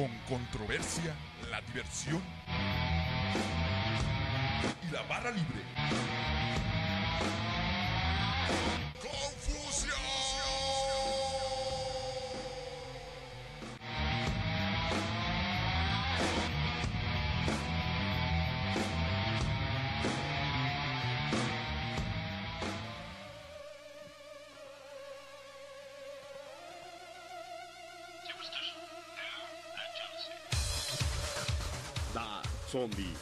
Con controversia, la diversión y la barra libre. Zombie,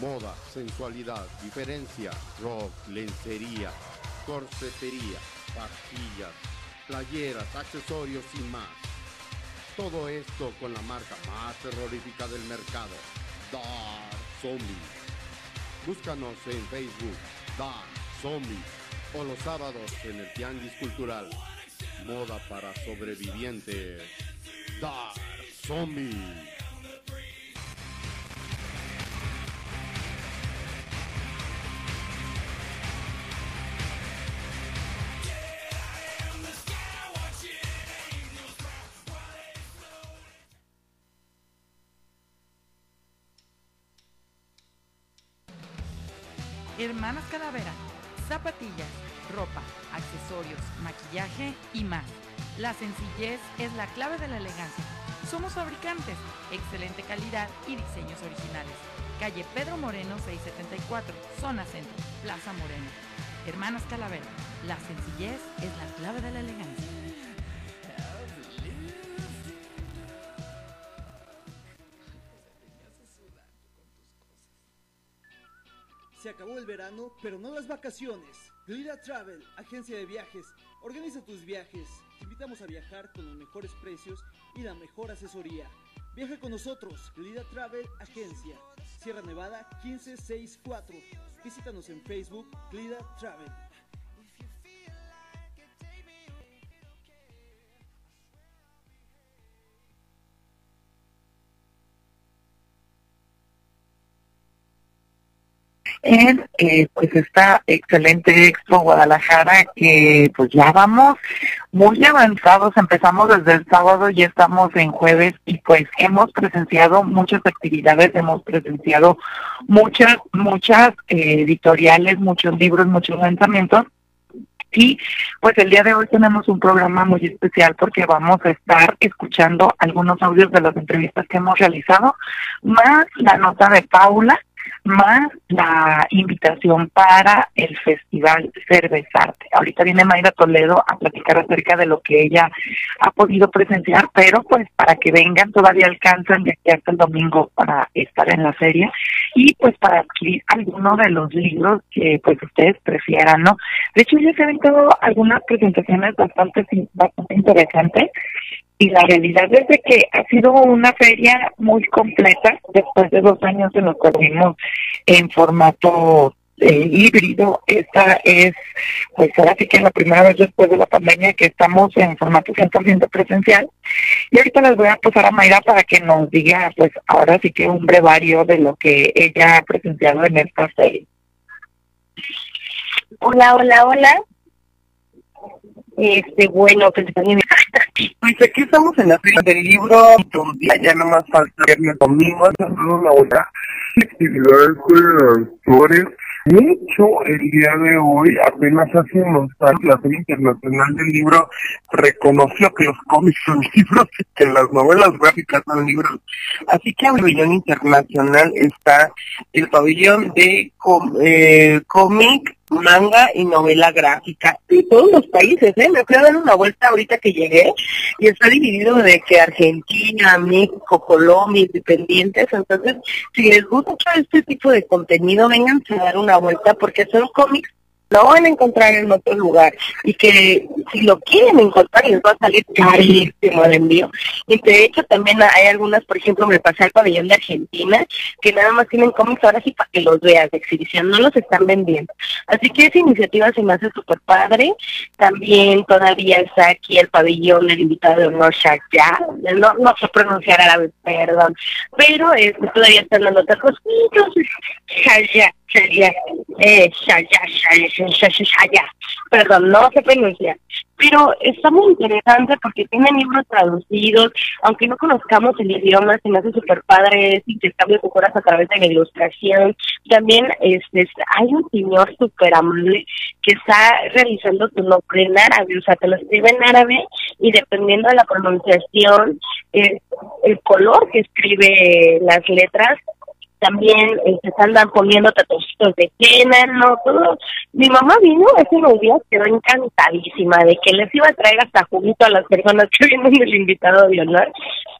moda, sensualidad, diferencia, rock, lencería, corsetería, pastillas, playeras, accesorios y más. Todo esto con la marca más terrorífica del mercado, Dark Zombie. Búscanos en Facebook, Dark Zombie, o los sábados en el Tianguis Cultural. Moda para sobrevivientes, Dark Zombie. Hermanas Calavera, zapatillas, ropa, accesorios, maquillaje y más. La sencillez es la clave de la elegancia. Somos fabricantes, excelente calidad y diseños originales. Calle Pedro Moreno 674, zona centro, Plaza Moreno. Hermanas Calavera, la sencillez es la clave de la elegancia. Acabó el verano, pero no las vacaciones. Glida Travel, agencia de viajes. Organiza tus viajes. Te invitamos a viajar con los mejores precios y la mejor asesoría. Viaja con nosotros, Glida Travel Agencia. Sierra Nevada 1564. Visítanos en Facebook, Glida Travel. En eh, pues esta excelente Expo Guadalajara que pues ya vamos muy avanzados, empezamos desde el sábado y estamos en jueves y pues hemos presenciado muchas actividades, hemos presenciado muchas, muchas eh, editoriales, muchos libros, muchos lanzamientos. Y pues el día de hoy tenemos un programa muy especial porque vamos a estar escuchando algunos audios de las entrevistas que hemos realizado, más la nota de Paula, más la invitación para el Festival Cervezarte. Ahorita viene Mayra Toledo a platicar acerca de lo que ella ha podido presenciar, pero pues para que vengan todavía alcanzan de aquí hasta el domingo para estar en la feria y pues para adquirir alguno de los libros que pues ustedes prefieran, ¿no? De hecho ya se han dado algunas presentaciones bastante, bastante interesantes y la realidad es de que ha sido una feria muy completa después de dos años en los que en formato eh, híbrido. Esta es, pues ahora sí que es la primera vez después de la pandemia que estamos en formato 100% presencial. Y ahorita les voy a pasar a Mayra para que nos diga, pues ahora sí que un brevario de lo que ella ha presenciado en esta feria. Hola, hola, hola. Este, bueno, pues también Pues aquí estamos en la feria del libro, donde ya nada más falta viernes domingo, una hora. Actividades con autores. De hecho, el día de hoy, apenas hace unos años, la Feria Internacional del Libro reconoció que los cómics son libros y que las novelas gráficas son libros. Así que en el pabellón internacional está el pabellón de com- eh, cómic, manga y novela gráfica de todos los países, ¿eh? Me fui a dar una vuelta ahorita que llegué y está dividido de que Argentina, México, Colombia, independientes, entonces si les gusta este tipo de contenido, vénganse a dar una vuelta porque son cómics lo van a encontrar en otro lugar y que si lo quieren encontrar les va a salir carísimo el envío. Y de hecho también hay algunas, por ejemplo, me pasé al pabellón de Argentina, que nada más tienen cómics ahora sí para que los veas de exhibición, no los están vendiendo. Así que esa iniciativa se me hace súper padre. También todavía está aquí el pabellón del invitado de honor ya no, no sé pronunciar árabe, perdón, pero este, todavía están dando tacos, Shaya, Shaya, eh, perdón, no se pronuncia. Pero está muy interesante porque tienen libros traducidos, aunque no conozcamos el idioma, se me hace súper padre ese intercambio de culturas a través de la ilustración. También este, hay un señor súper amable que está realizando tu nombre en árabe, o sea, te lo escribe en árabe y dependiendo de la pronunciación, eh, el color que escribe las letras también este, se andan poniendo tatuajitos de no todo. Mi mamá vino ese día, quedó encantadísima de que les iba a traer hasta juguito a las personas que vienen del invitado de honor.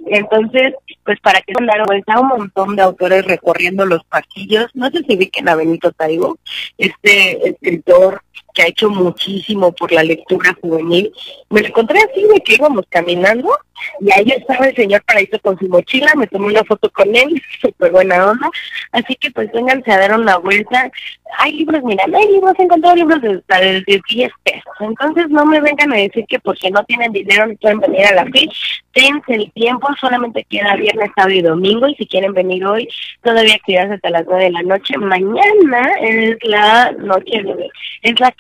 Entonces, pues para que dar vuelta un montón de autores recorriendo los pasillos. No sé si vi que a Benito Taibo, este escritor que ha hecho muchísimo por la lectura juvenil. Me encontré así de que íbamos caminando y ahí estaba el señor Paraíso con su mochila, me tomé una foto con él, súper buena onda. Así que pues vénganse a dar una vuelta. Hay libros, mira, hay libros, he encontrado libros de, de 10 pesos. Entonces no me vengan a decir que porque no tienen dinero no pueden venir a la FIL. Dense el tiempo, solamente queda viernes, sábado y domingo. Y si quieren venir hoy, todavía actividades hasta las 9 de la noche. Mañana es la noche de... ¿Es la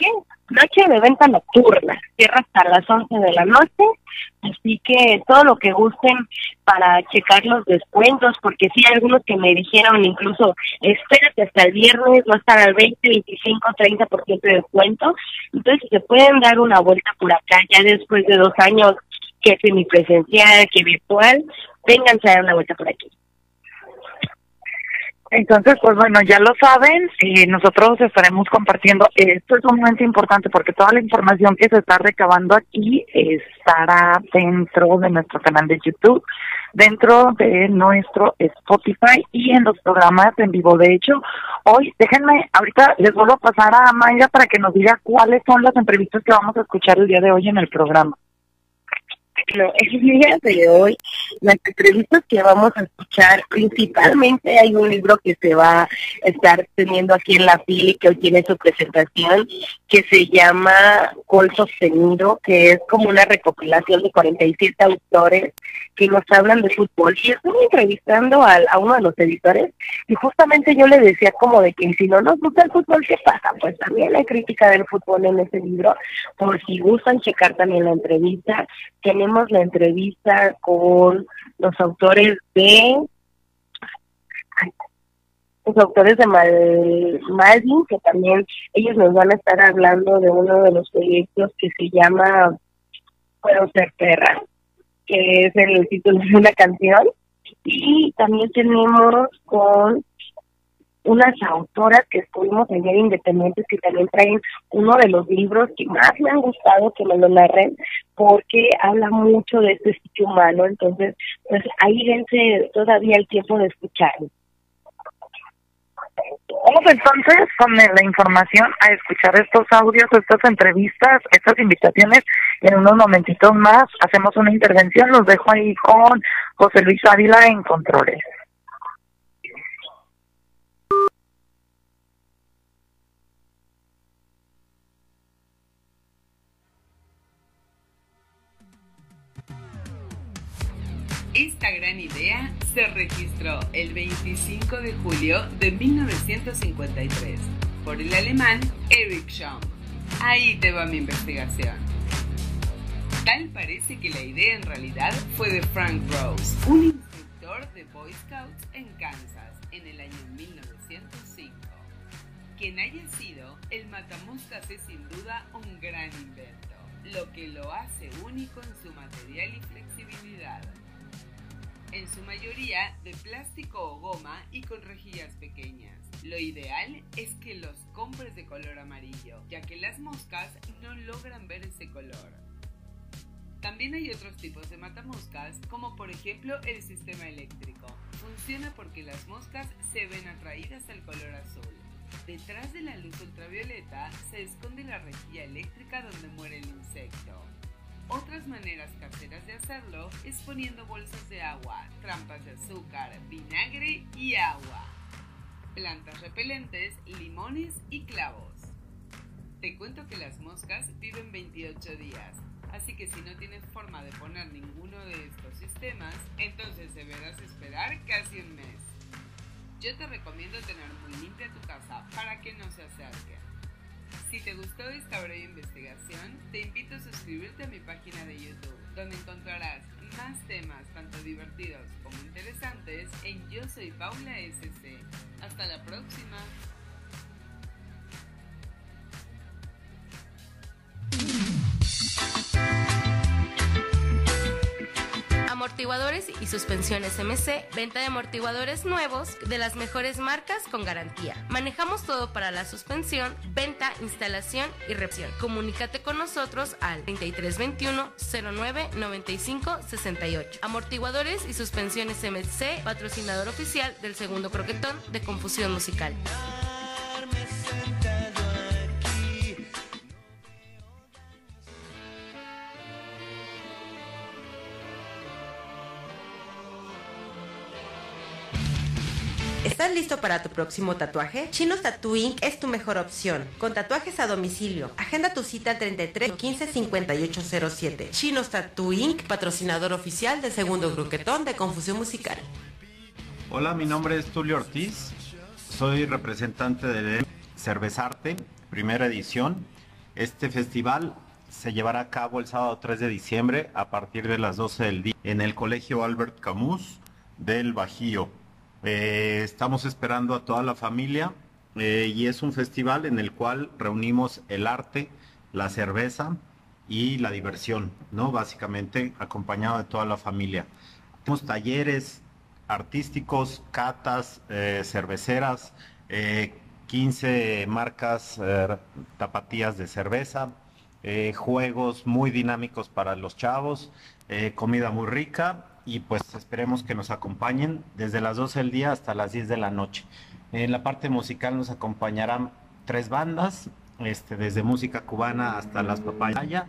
Noche de venta nocturna. Cierra hasta las 11 de la noche Así que todo lo que gusten para checar los descuentos, porque sí algunos que me dijeron incluso, espérate hasta el viernes, va a estar al 20, 25, 30% de descuento. Entonces, se pueden dar una vuelta por acá ya después de dos años que es presencial, que virtual, vénganse a dar una vuelta por aquí. Entonces, pues bueno, ya lo saben, y nosotros estaremos compartiendo. Esto es un momento importante porque toda la información que se está recabando aquí estará dentro de nuestro canal de YouTube, dentro de nuestro Spotify y en los programas en vivo. De hecho, hoy, déjenme, ahorita les vuelvo a pasar a Mayra para que nos diga cuáles son las entrevistas que vamos a escuchar el día de hoy en el programa. Bueno, el día de hoy, las entrevistas que vamos a escuchar, principalmente hay un libro que se va a estar teniendo aquí en la FIL que hoy tiene su presentación, que se llama Col Sostenido, que es como una recopilación de 47 autores que nos hablan de fútbol. Y estoy entrevistando a, a uno de los editores y justamente yo le decía como de que si no nos gusta el fútbol, ¿qué pasa? Pues también hay crítica del fútbol en ese libro, por si gustan checar también la entrevista. Tenemos la entrevista con los autores de los autores de Malvin, que también ellos nos van a estar hablando de uno de los proyectos que se llama Puedo ser perra, que es el título de una canción. Y también tenemos con unas autoras que estuvimos ayer independientes que también traen uno de los libros que más me han gustado que me lo narren porque habla mucho de este sitio humano entonces pues ahí vence todavía el tiempo de escucharlo Vamos entonces con la información a escuchar estos audios, estas entrevistas, estas invitaciones. En unos momentitos más hacemos una intervención. Los dejo ahí con José Luis Ávila en Controles. Esta gran idea se registró el 25 de julio de 1953 por el alemán Erich Schoen. Ahí te va mi investigación. Tal parece que la idea en realidad fue de Frank Rose, un instructor de Boy Scouts en Kansas en el año 1905. Quien haya sido, el matamoscas es sin duda un gran invento, lo que lo hace único en su material y flexibilidad en su mayoría de plástico o goma y con rejillas pequeñas. Lo ideal es que los compres de color amarillo, ya que las moscas no logran ver ese color. También hay otros tipos de matamoscas, como por ejemplo el sistema eléctrico. Funciona porque las moscas se ven atraídas al color azul. Detrás de la luz ultravioleta se esconde la rejilla eléctrica donde muere el insecto. Otras maneras caseras de hacerlo es poniendo bolsas de agua, trampas de azúcar, vinagre y agua, plantas repelentes, limones y clavos. Te cuento que las moscas viven 28 días, así que si no tienes forma de poner ninguno de estos sistemas, entonces deberás esperar casi un mes. Yo te recomiendo tener muy limpia tu casa para que no se acerquen. Si te gustó esta breve investigación, te invito a suscribirte a mi página de YouTube, donde encontrarás más temas tanto divertidos como interesantes en Yo Soy Paula SC. Hasta la próxima. Amortiguadores y suspensiones MC, venta de amortiguadores nuevos de las mejores marcas con garantía. Manejamos todo para la suspensión, venta, instalación y reparación. Comunícate con nosotros al 3321 09 95 68. Amortiguadores y suspensiones MC, patrocinador oficial del segundo croquetón de Confusión Musical. ¿Estás listo para tu próximo tatuaje? Chinos Tattoo Inc. es tu mejor opción. Con tatuajes a domicilio. Agenda tu cita 33 15 5807. Chinos Tattoo Inc. Patrocinador oficial del segundo gruquetón de Confusión Musical. Hola, mi nombre es Tulio Ortiz. Soy representante de Cervezarte, primera edición. Este festival se llevará a cabo el sábado 3 de diciembre a partir de las 12 del día en el Colegio Albert Camus del Bajío. Eh, estamos esperando a toda la familia eh, y es un festival en el cual reunimos el arte, la cerveza y la diversión, ¿no? Básicamente acompañado de toda la familia. Tenemos talleres artísticos, catas, eh, cerveceras, 15 marcas tapatías de cerveza, juegos muy dinámicos para los chavos, comida muy rica y pues esperemos que nos acompañen desde las 12 del día hasta las 10 de la noche. En la parte musical nos acompañarán tres bandas, este, desde música cubana hasta las papayas.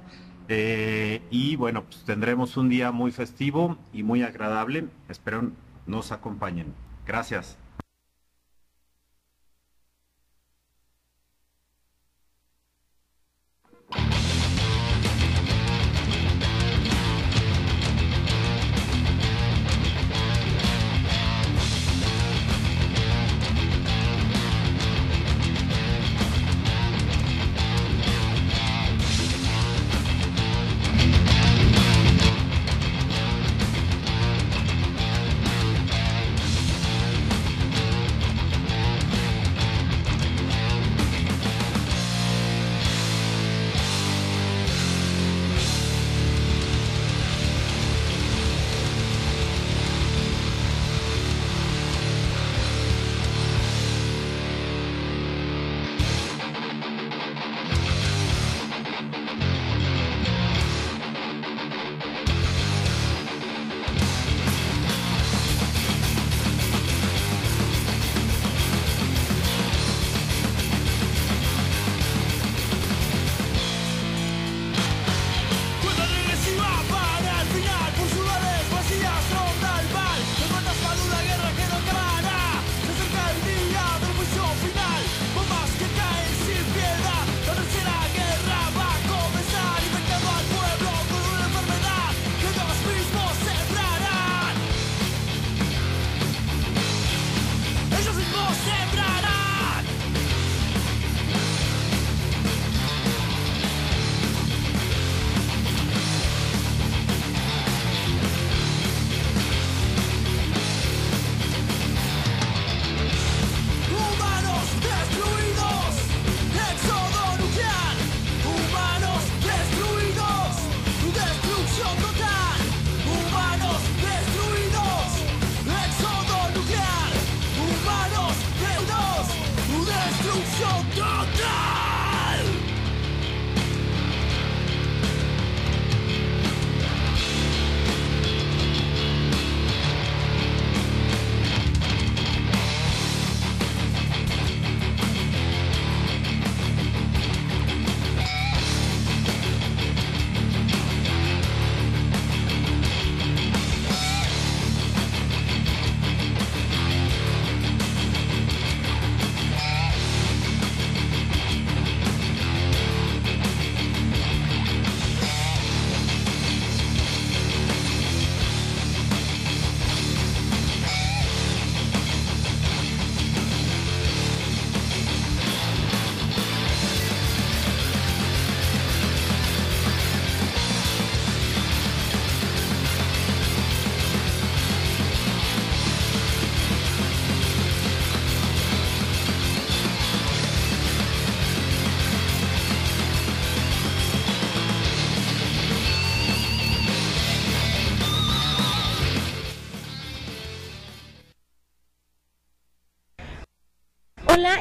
Eh, y bueno, pues tendremos un día muy festivo y muy agradable. Espero nos acompañen. Gracias.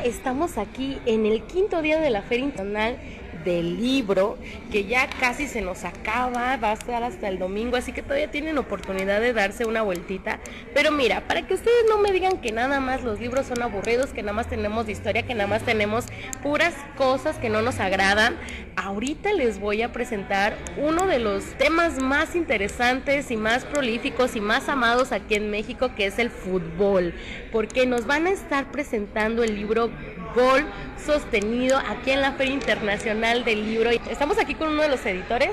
Estamos aquí en el quinto día de la Feria Internacional del libro, que ya casi se nos acaba, va a estar hasta el domingo, así que todavía tienen oportunidad de darse una vueltita. Pero mira, para que ustedes no me digan que nada más los libros son aburridos, que nada más tenemos de historia, que nada más tenemos puras cosas que no nos agradan, ahorita les voy a presentar uno de los temas más interesantes y más prolíficos y más amados aquí en México, que es el fútbol, porque nos van a estar presentando el libro Gol Sostenido aquí en la Feria Internacional del Libro. Estamos aquí con uno de los editores.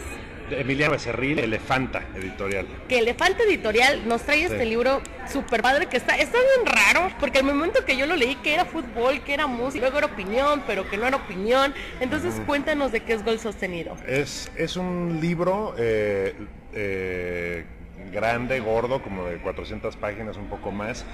Emiliano Becerril, Elefanta Editorial. Que Elefanta Editorial nos trae este libro súper padre que está, está bien raro, porque al momento que yo lo leí que era fútbol, que era música, luego era opinión, pero que no era opinión. Entonces cuéntanos de qué es Gol Sostenido. Es, es un libro eh, eh, grande, gordo, como de 400 páginas, un poco más,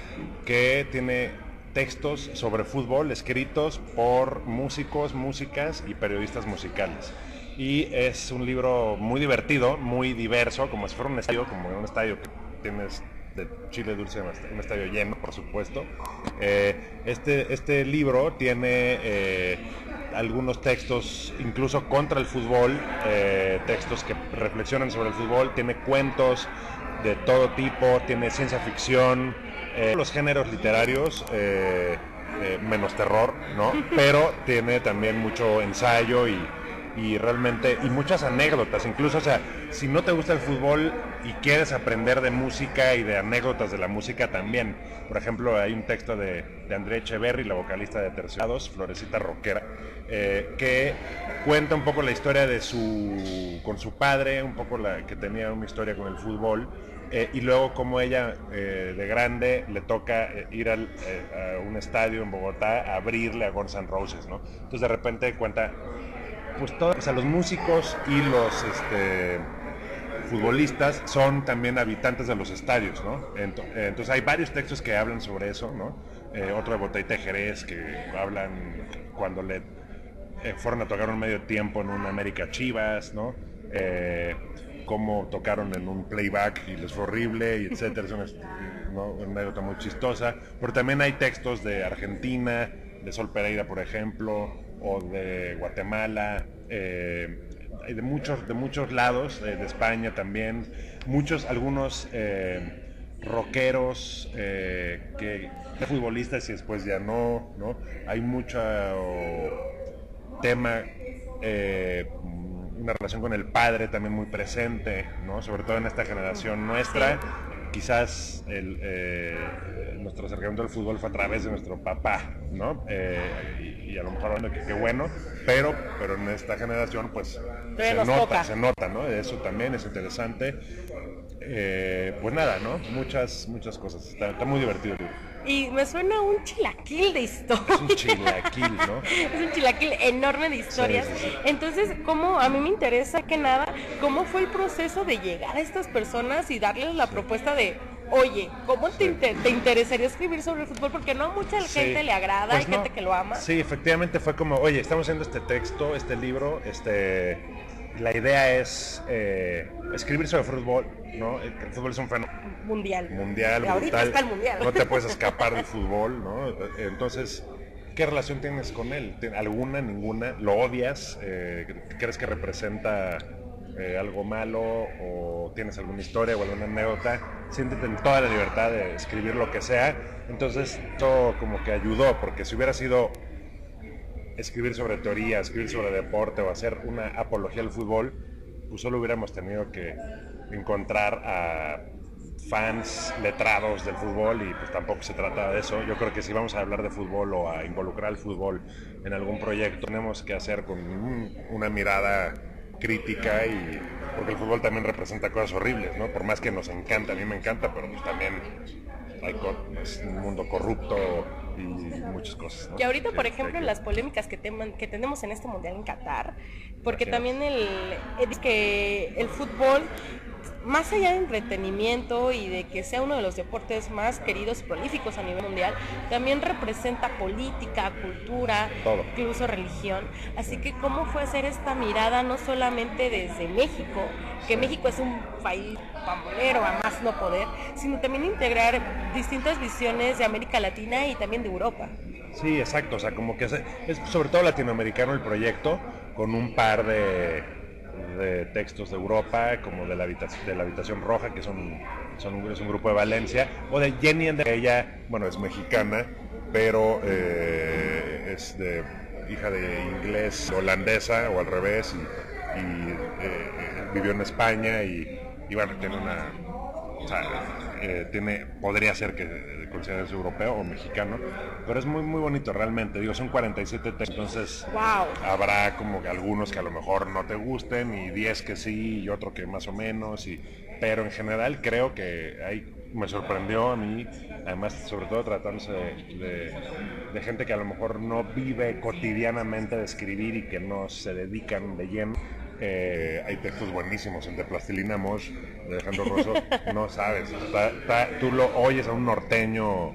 que tiene textos sobre fútbol escritos por músicos, músicas y periodistas musicales. Y es un libro muy divertido, muy diverso, como si fuera un estadio, como un estadio que tienes de Chile Dulce, un estadio lleno, por supuesto. Eh, este, este libro tiene eh, algunos textos, incluso contra el fútbol, eh, textos que reflexionan sobre el fútbol, tiene cuentos de todo tipo, tiene ciencia ficción, eh, los géneros literarios, eh, eh, menos terror, ¿no? Pero tiene también mucho ensayo y, y realmente, y muchas anécdotas, incluso, o sea, si no te gusta el fútbol y quieres aprender de música y de anécdotas de la música también. Por ejemplo, hay un texto de, de Andrea Echeverry, la vocalista de Terciados, Florecita Rockera, que cuenta un poco la historia de su, con su padre, un poco la que tenía una historia con el fútbol eh, y luego como ella eh, de grande le toca eh, ir al, a un estadio en Bogotá a abrirle a Guns N' Roses, ¿no? Entonces de repente cuenta, pues todos, los músicos y los este, futbolistas son también habitantes de los estadios, ¿no? Entonces hay varios textos que hablan sobre eso, ¿no? otro de Botay Jerez que hablan cuando le fueron a tocar un medio tiempo en un América Chivas, ¿no? Cómo tocaron en un playback y les fue horrible, y etcétera. Es una, anécdota muy chistosa. Pero también hay textos de Argentina, de Sol Pereira, por ejemplo, o de Guatemala, eh, de muchos, de muchos lados, de España también. Muchos, algunos eh, rockeros, eh, que, futbolistas y después ya no, ¿no? Hay mucho tema una relación con el padre también muy presente, ¿no? sobre todo en esta generación nuestra. Quizás el, eh, nuestro acercamiento al fútbol fue a través de nuestro papá, ¿no? Eh, y, a lo mejor que qué bueno, pero, pero en esta generación pues se nota, se nota, ¿no? Eso también es interesante. Eh, pues nada, ¿no? Muchas, muchas cosas. Está, está muy divertido el libro. Y me suena un chilaquil de historia. Es un chilaquil, ¿no? es un chilaquil enorme de historias. Entonces, ¿cómo, a mí me interesa que nada, cómo fue el proceso de llegar a estas personas y darles la propuesta de, oye, ¿cómo te, te, interesaría escribir sobre el fútbol? Porque no mucha gente le agrada, pues hay gente que lo ama. Sí, efectivamente fue como, oye, estamos haciendo este texto, este libro, este la idea es eh, escribir sobre fútbol, ¿no? El, fútbol es un fenómeno mundial. Mundial, brutal. No te puedes escapar del fútbol, ¿no? Entonces, ¿qué relación tienes con él? ¿Alguna, ninguna? ¿Lo odias? Eh, ¿Crees que representa eh, algo malo? ¿O tienes alguna historia o alguna anécdota? Siéntete en toda la libertad de escribir lo que sea. Entonces, todo como que ayudó, porque si hubiera sido escribir sobre teoría, escribir sobre deporte o hacer una apología al fútbol, pues solo hubiéramos tenido que encontrar a fans letrados del fútbol y pues tampoco se trata de eso. Yo creo que si vamos a hablar de fútbol o a involucrar el fútbol en algún proyecto, tenemos que hacer con una mirada crítica y porque el fútbol también representa cosas horribles, ¿no? Por más que nos encanta, a mí me encanta, pero pues también hay un mundo corrupto y muchas cosas. Y ahorita, por ejemplo, las polémicas que, que tenemos en este mundial en Qatar, porque también el, es que el fútbol más allá de entretenimiento y de que sea uno de los deportes más queridos y prolíficos a nivel mundial, también representa política, cultura, incluso religión. Así que cómo fue hacer esta mirada no solamente desde México, que México es un país pambolero a más no poder, sino también integrar distintas visiones de América Latina y también de Europa. Sí, exacto, o sea, como que es, es sobre todo latinoamericano el proyecto, con un par de, de textos de Europa, como de la, habitación, de la Habitación Roja, que son, son un, es un grupo de Valencia, o de Jenny, ella, bueno, es mexicana, pero eh, es de, hija de inglés holandesa o al revés, y, y, eh, vivió en España y, y bueno, tiene una... eh, tiene, podría ser que considerarse europeo o mexicano, pero es muy muy bonito realmente, digo, son 47 textos, entonces habrá como que algunos que a lo mejor no te gusten y 10 que sí y otro que más o menos, y, pero en general creo que hay, me sorprendió a mí, además sobre todo tratándose de, de gente que a lo mejor no vive cotidianamente de escribir y que no se dedican de lleno eh, hay textos buenísimos, el de Plastilina Mosh de Alejandro Rosso, no sabes, tú lo oyes a un norteño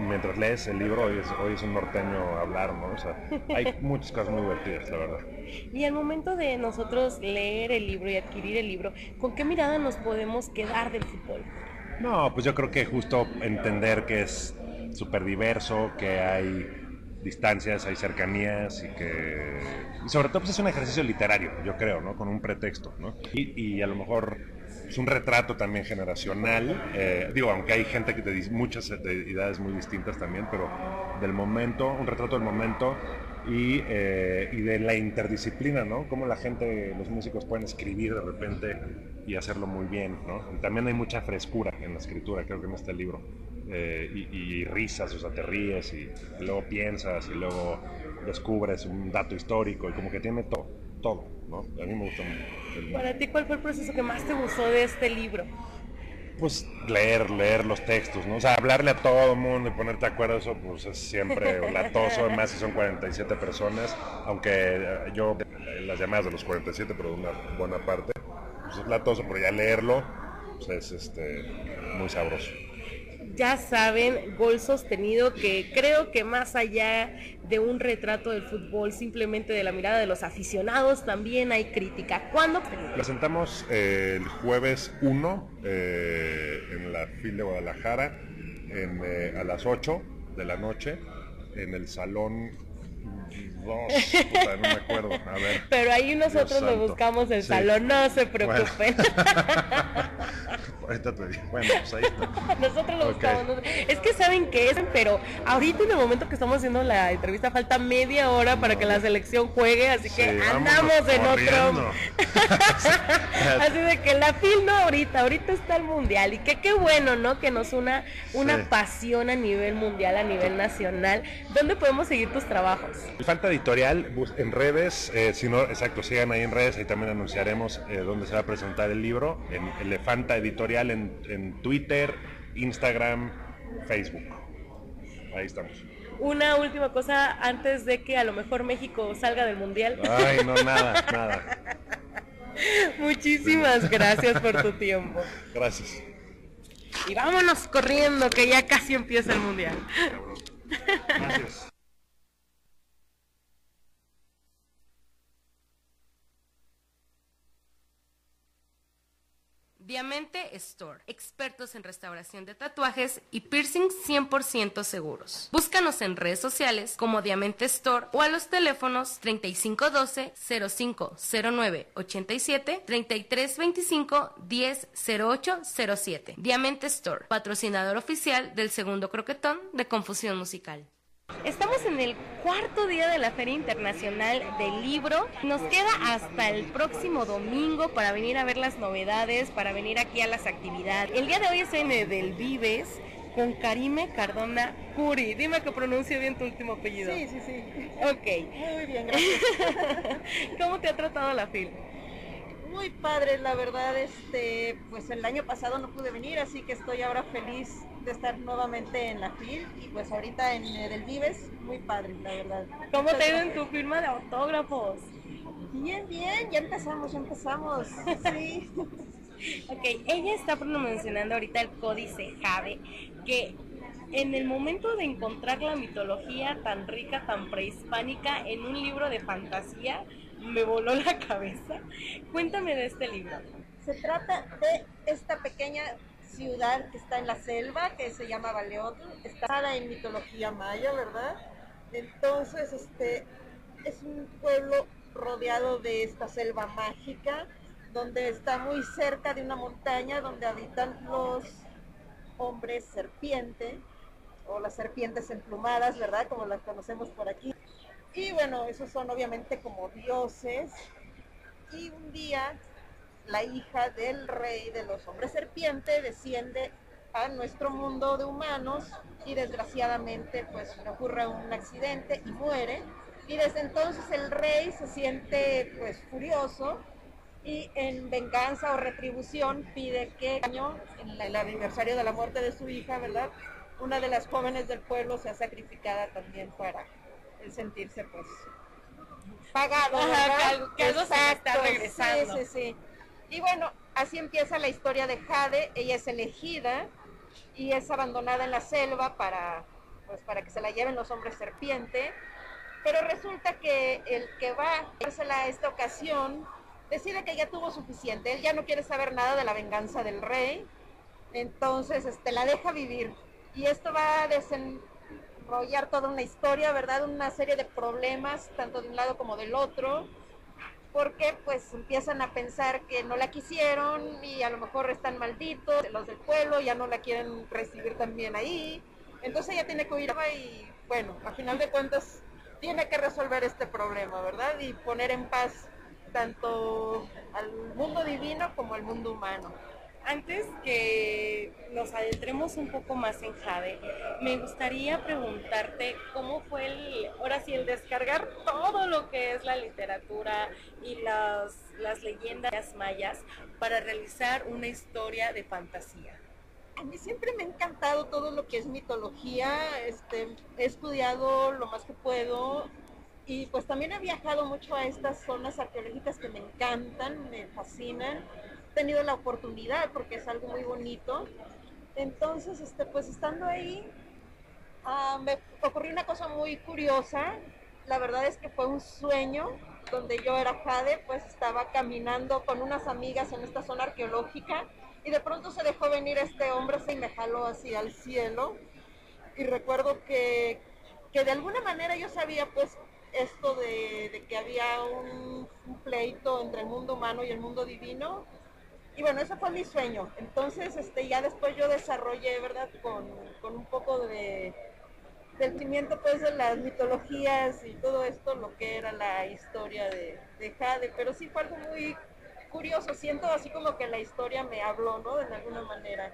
mientras lees el libro, oyes, oyes un norteño hablar, ¿no? O sea, hay muchas cosas muy divertidas, la verdad. Y al momento de nosotros leer el libro y adquirir el libro, ¿con qué mirada nos podemos quedar del fútbol? No, pues yo creo que justo entender que es súper diverso, que hay distancias, hay cercanías y que... Y sobre todo pues es un ejercicio literario, yo creo, ¿no? Con un pretexto, ¿no? Y, a lo mejor es un retrato también generacional, eh, digo, aunque hay gente que te dice muchas edades muy distintas también, pero del momento, un retrato del momento y, eh, y, de la interdisciplina, ¿no? Cómo la gente, los músicos pueden escribir de repente y hacerlo muy bien, ¿no? también hay mucha frescura en la escritura, creo que en este libro. Eh, y, risas, o sea, te ríes y, luego piensas y luego descubres un dato histórico y como que tiene todo, todo, ¿no? A mí me gusta mucho. Para ti, ¿cuál fue el proceso que más te gustó de este libro? Pues leer, leer los textos, ¿no? O sea, hablarle a todo el mundo y ponerte de acuerdo, eso pues es siempre latoso, además si son 47 personas, aunque eh, yo las llamadas de los 47, pero una buena parte, pues es latoso, pero ya leerlo, pues es este, muy sabroso ya saben, gol sostenido que creo que más allá de un retrato del fútbol, simplemente de la mirada de los aficionados, también hay crítica. ¿Cuándo? Presentamos eh, el jueves 1 eh, en la FIL de Guadalajara eh, a las 8 de la noche en el salón no me acuerdo. A ver. Pero ahí nosotros lo buscamos el salón, no se preocupen. ahorita te digo. Bueno, pues ahí está. Nosotros lo buscamos. Es que saben que es, pero ahorita en el momento que estamos haciendo la entrevista falta media hora para que la selección juegue, así que andamos en otro. así de que la film ahorita, ahorita está el mundial y que qué bueno, ¿no? Que nos una una pasión a nivel mundial, a nivel nacional. ¿Dónde podemos seguir tus trabajos? Falta editorial en redes, eh, si no, exacto, sigan ahí en redes, ahí también anunciaremos eh, dónde se va a presentar el libro, en Elefanta Editorial en, Twitter, Instagram, Facebook. Ahí estamos. Una última cosa antes de que a lo mejor México salga del Mundial. Ay, no, nada, nada. Muchísimas gracias por tu tiempo. Gracias. Y vámonos corriendo, que ya casi empieza el Mundial. Gracias. Diamante Store, expertos en restauración de tatuajes y piercings 100% seguros. Búscanos en redes sociales como Diamante Store o a los teléfonos 3512 0509 87 3325 100807. Diamante Store, patrocinador oficial del segundo croquetón de Confusión Musical. Estamos en el cuarto día de la Feria Internacional del Libro. Nos queda hasta el próximo domingo para venir a ver las novedades, para venir aquí a las actividades. El día de hoy es en Del Vives con Karime Cardona Curi. Dime que pronuncio bien tu último apellido. Sí, sí, sí. Ok. Muy bien, gracias. ¿Cómo te ha tratado la FIL? Muy padre, la verdad, este, pues el año pasado no pude venir, así que estoy ahora feliz estar nuevamente en la FIL y pues ahorita en el Vives, muy padre, la verdad. ¿Cómo te ha ido en tu firma de autógrafos? Bien, bien, ya empezamos, ya empezamos, sí. ok, ella está mencionando ahorita el códice Jade, que en el momento de encontrar la mitología tan rica, tan prehispánica en un libro de fantasía, me voló la cabeza. Cuéntame de este libro. Se trata de esta pequeña ciudad que está en la selva, que se llama Baleotl, está en mitología maya, ¿verdad? Entonces, este es un pueblo rodeado de esta selva mágica, donde está muy cerca de una montaña donde habitan los hombres serpiente, o las serpientes emplumadas, ¿verdad? Como las conocemos por aquí. Y bueno, esos son obviamente como dioses. Y un día la hija del rey de los hombres serpiente desciende a nuestro mundo de humanos y desgraciadamente pues le ocurre un accidente y muere. Y desde entonces el rey se siente pues furioso y en venganza o retribución pide que en el aniversario de la muerte de su hija, ¿verdad? Una de las jóvenes del pueblo sea sacrificada también para el sentirse pues pagado, que algo, se está regresando. Sí, sí, sí. Y bueno, así empieza la historia de Jade. Ella es elegida y es abandonada en la selva para, pues, para que se la lleven los hombres serpiente. Pero resulta que el que va a esta ocasión decide que ya tuvo suficiente. Él ya no quiere saber nada de la venganza del rey. Entonces este, la deja vivir. Y esto va a desenrollar toda una historia, ¿verdad? Una serie de problemas, tanto de un lado como del otro porque pues empiezan a pensar que no la quisieron y a lo mejor están malditos, los del pueblo ya no la quieren recibir también ahí, entonces ella tiene que huir y bueno, a final de cuentas tiene que resolver este problema, ¿verdad? Y poner en paz tanto al mundo divino como al mundo humano. Antes que nos adentremos un poco más en Jade, me gustaría preguntarte cómo fue el, ahora sí, el descargar todo lo que es la literatura y las, las leyendas mayas para realizar una historia de fantasía. A mí siempre me ha encantado todo lo que es mitología, este, he estudiado lo más que puedo y pues también he viajado mucho a estas zonas arqueológicas que me encantan, me fascinan tenido la oportunidad porque es algo muy bonito. Entonces, este, pues estando ahí, ah, me ocurrió una cosa muy curiosa. La verdad es que fue un sueño donde yo era Jade, pues estaba caminando con unas amigas en esta zona arqueológica y de pronto se dejó venir este hombre y me jaló así al cielo. Y recuerdo que, que de alguna manera yo sabía pues esto de, de que había un, un, pleito entre el mundo humano y el mundo divino y bueno, ese fue mi sueño. Entonces, este, ya después yo desarrollé, ¿verdad? Con, un poco de sentimiento pues de las mitologías y todo esto, lo que era la historia de, de Jade. Pero sí fue algo muy curioso. Siento así como que la historia me habló, ¿no? De alguna manera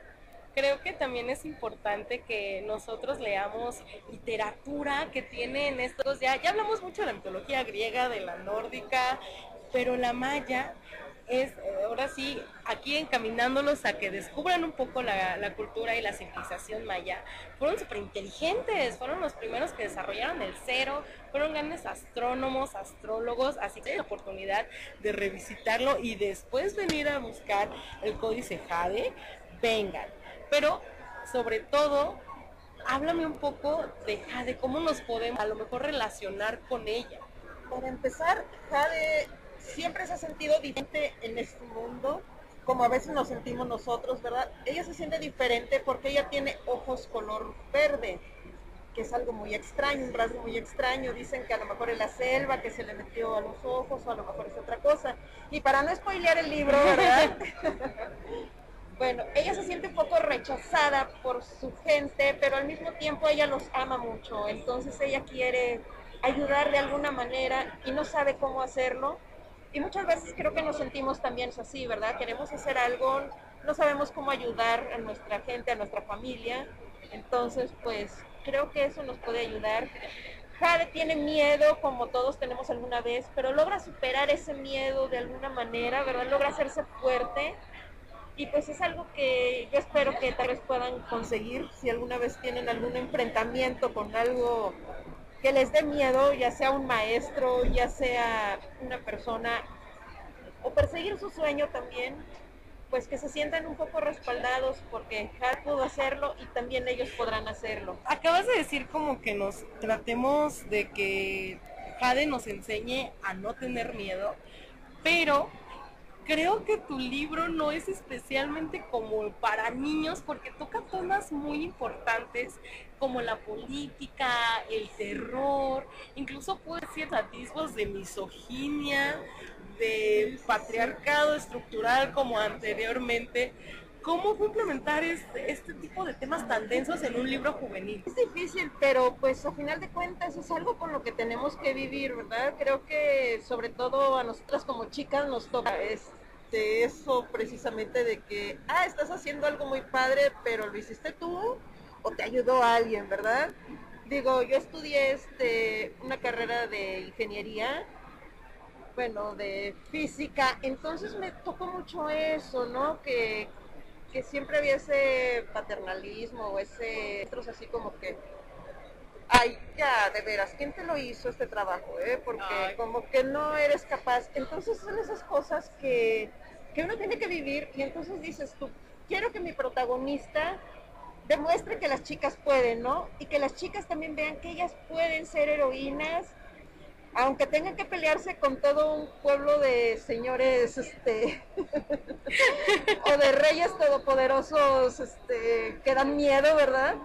creo que también es importante que nosotros leamos literatura que tienen estos, ya, ya hablamos mucho de la mitología griega, de la nórdica, pero la maya es eh, ahora sí aquí encaminándolos a que descubran un poco la, cultura y la civilización maya. Fueron súper inteligentes, fueron los primeros que desarrollaron el cero, fueron grandes astrónomos, astrólogos, así que la oportunidad de revisitarlo y después venir a buscar el códice Jade, vengan. Pero sobre todo, háblame un poco de Jade, cómo nos podemos a lo mejor relacionar con ella. Para empezar, Jade siempre se ha sentido diferente en este mundo, como a veces nos sentimos nosotros, ¿verdad? Ella se siente diferente porque ella tiene ojos color verde, que es algo muy extraño, un rasgo muy extraño. Dicen que a lo mejor es la selva que se le metió a los ojos o a lo mejor es otra cosa. Y para no spoilear el libro, ¿verdad? bueno, ella se siente un poco rechazada por su gente, pero al mismo tiempo ella los ama mucho. Entonces ella quiere ayudar de alguna manera y no sabe cómo hacerlo y muchas veces creo que nos sentimos también así, ¿verdad? Queremos hacer algo, no sabemos cómo ayudar a nuestra gente, a nuestra familia. Entonces, pues creo que eso nos puede ayudar. Jade tiene miedo, como todos tenemos alguna vez, pero logra superar ese miedo de alguna manera, ¿verdad? Logra hacerse fuerte. Y pues es algo que yo espero que tal vez puedan conseguir si alguna vez tienen algún enfrentamiento con algo que les dé miedo, ya sea un maestro, ya sea una persona, o perseguir su sueño también, pues que se sientan un poco respaldados porque Jade pudo hacerlo y también ellos podrán hacerlo. Acabas de decir como que nos tratemos de que Jade nos enseñe a no tener miedo, pero creo que tu libro no es especialmente como para niños porque toca temas muy importantes como la política, el terror, incluso puede ser atisbos de misoginia, de patriarcado estructural como anteriormente. ¿Cómo implementar este, este, tipo de temas tan densos en un libro juvenil? Es difícil, pero pues a final de cuentas es algo con lo que tenemos que vivir, ¿verdad? Creo que sobre todo a nosotras como chicas nos toca este, eso precisamente de que, ah, estás haciendo algo muy padre, pero lo hiciste tú o te ayudó alguien, ¿verdad? Digo, yo estudié este, una carrera de ingeniería bueno, de física, entonces me tocó mucho eso, ¿no? Que, siempre había ese paternalismo o ese, otros así como que, ay, ya, de veras, ¿quién te lo hizo este trabajo? Eh? Porque como que no eres capaz. Entonces son esas cosas que, que uno tiene que vivir y entonces dices tú, quiero que mi protagonista demuestre que las chicas pueden, ¿no? Y que las chicas también vean que ellas pueden ser heroínas aunque tengan que pelearse con todo un pueblo de señores este o de reyes todopoderosos este que dan miedo, ¿verdad?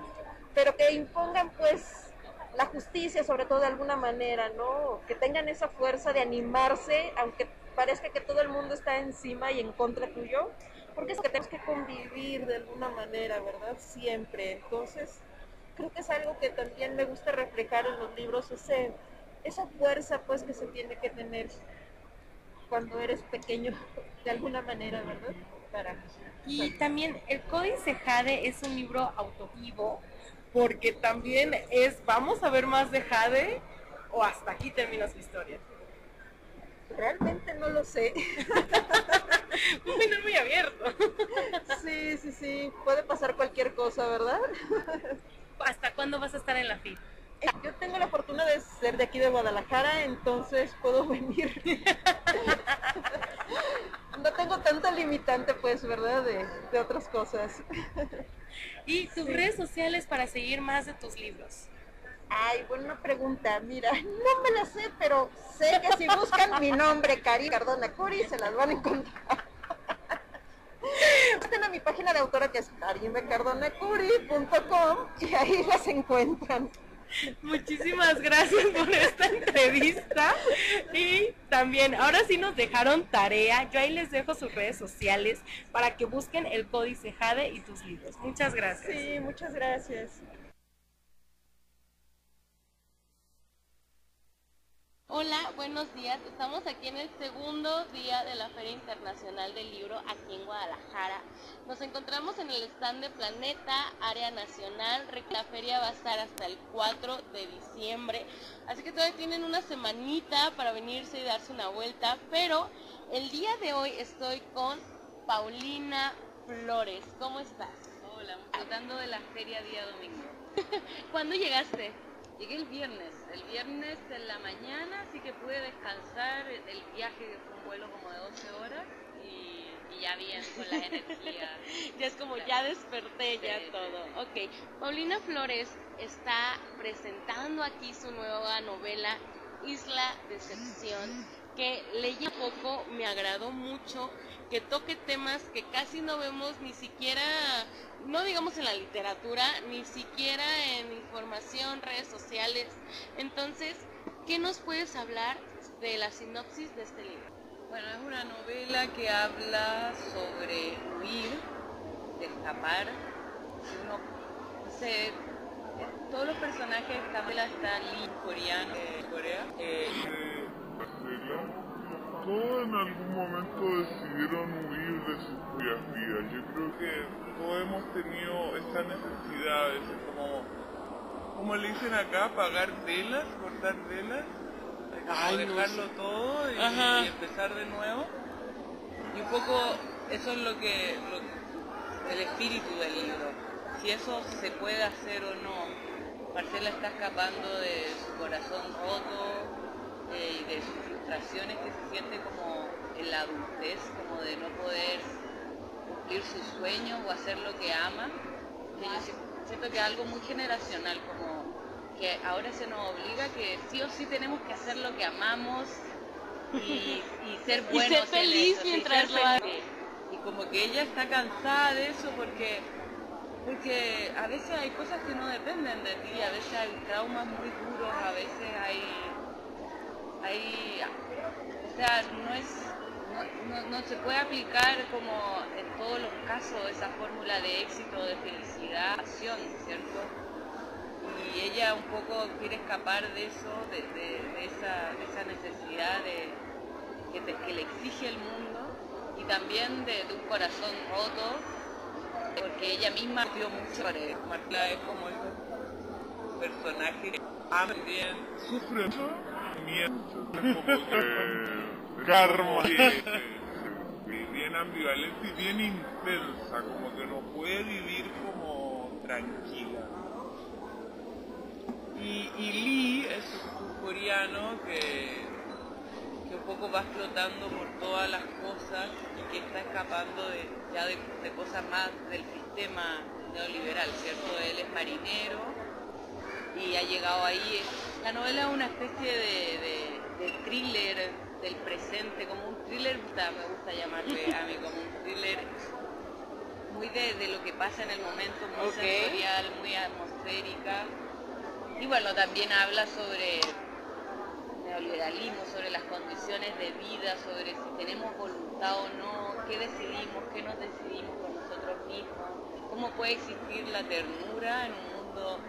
Pero que impongan pues la justicia sobre todo de alguna manera, ¿no? Que tengan esa fuerza de animarse, aunque parezca que todo el mundo está encima y en contra tuyo, porque es que tenemos que convivir de alguna manera, ¿verdad? Siempre. Entonces, creo que es algo que también me gusta reflejar en los libros, ese esa fuerza pues que se tiene que tener cuando eres pequeño de alguna manera, ¿verdad? Para, y también el Códice Jade es un libro autovivo porque también es vamos a ver más de Jade o hasta aquí termina su historia. Realmente no lo sé. un final muy abierto. sí, sí, sí, puede pasar cualquier cosa, ¿verdad? ¿Hasta cuándo vas a estar en la FIT? Yo tengo la fortuna de ser de aquí de Guadalajara, entonces puedo venir. no tengo tanta limitante, pues, ¿verdad? De, otras cosas. ¿Y tus redes sociales para seguir más de tus libros? Ay, buena pregunta. Mira, no me la sé, pero sé que si buscan mi nombre, Cari Cardona Curi, se las van a encontrar. Estén a mi página de autora que es carimecardonacuri.com y ahí las encuentran. Muchísimas gracias por esta entrevista. Y también, ahora sí nos dejaron tarea. Yo ahí les dejo sus redes sociales para que busquen el Códice Jade y tus libros. Muchas gracias. Sí, muchas gracias. Hola, buenos días. Estamos aquí en el segundo día de la Feria Internacional del Libro aquí en Guadalajara. Nos encontramos en el stand de Planeta, área nacional. La feria va a estar hasta el 4 de diciembre, así que todavía tienen una semanita para venirse y darse una vuelta. Pero el día de hoy estoy con Paulina Flores. ¿Cómo estás? Hola, disfrutando de la feria día domingo. ¿Cuándo llegaste? Llegué el viernes, el viernes en la mañana, así que pude descansar el viaje, fue un vuelo como de 12 horas y, ya bien, con las energías. ya es como, ya desperté, ya todo. Ok, Paulina Flores está presentando aquí su nueva novela, Isla Decepción, que leí poco, me agradó mucho, que toque temas que casi no vemos ni siquiera no digamos en la literatura, ni siquiera información, redes sociales. Entonces, ¿qué nos puedes hablar de la sinopsis de este libro? Bueno, es una novela que habla sobre huir, de escapar. Uno, todos los personajes de esta novela están coreanos, de Corea. Eh, todos en algún momento decidieron huir de sus propias Yo creo que todos hemos tenido esa necesidad, de como, como le dicen acá, pagar velas, cortar velas, dejarlo todo y, empezar de nuevo. Y un poco eso es lo que, el espíritu del libro, si eso se puede hacer o no. Marcela está escapando de su corazón roto eh, y de sus frustraciones que se siente como en la adultez, como de no poder cumplir sus sueños o hacer lo que ama. Que yo siento que es algo muy generacional, como que ahora se nos obliga que sí o sí tenemos que hacer lo que amamos y, ser buenos. y ser feliz mientras lo. Y como que ella está cansada de eso porque porque a veces hay cosas que no dependen de ti, a veces hay traumas muy duros, a veces hay, hay o sea, no es, no, se puede aplicar como en todos los casos esa fórmula de éxito, de felicidad, acción, ¿cierto? Y ella un poco quiere escapar de eso, de, esa, necesidad de, que, le exige el mundo y también de un corazón roto porque ella misma dio mucho. Marta es como el personaje también sufre miedo. Como karma bien ambivalente y bien intensa como que no puede vivir como tranquila y, y Lee es un coreano que que un poco va flotando por todas las cosas y que está escapando de, ya de, cosas más del sistema neoliberal, ¿cierto? Él es marinero y ha llegado ahí. La novela es una especie de, thriller del presente, como un thriller, me gusta llamarle a mí, como un thriller muy de, lo que pasa en el momento, muy sensorial, muy atmosférica. Y bueno, también habla sobre neoliberalismo, sobre las condiciones de vida, sobre si tenemos voluntad o no, qué decidimos, qué nos decidimos con nosotros mismos, cómo puede existir la ternura en un mundo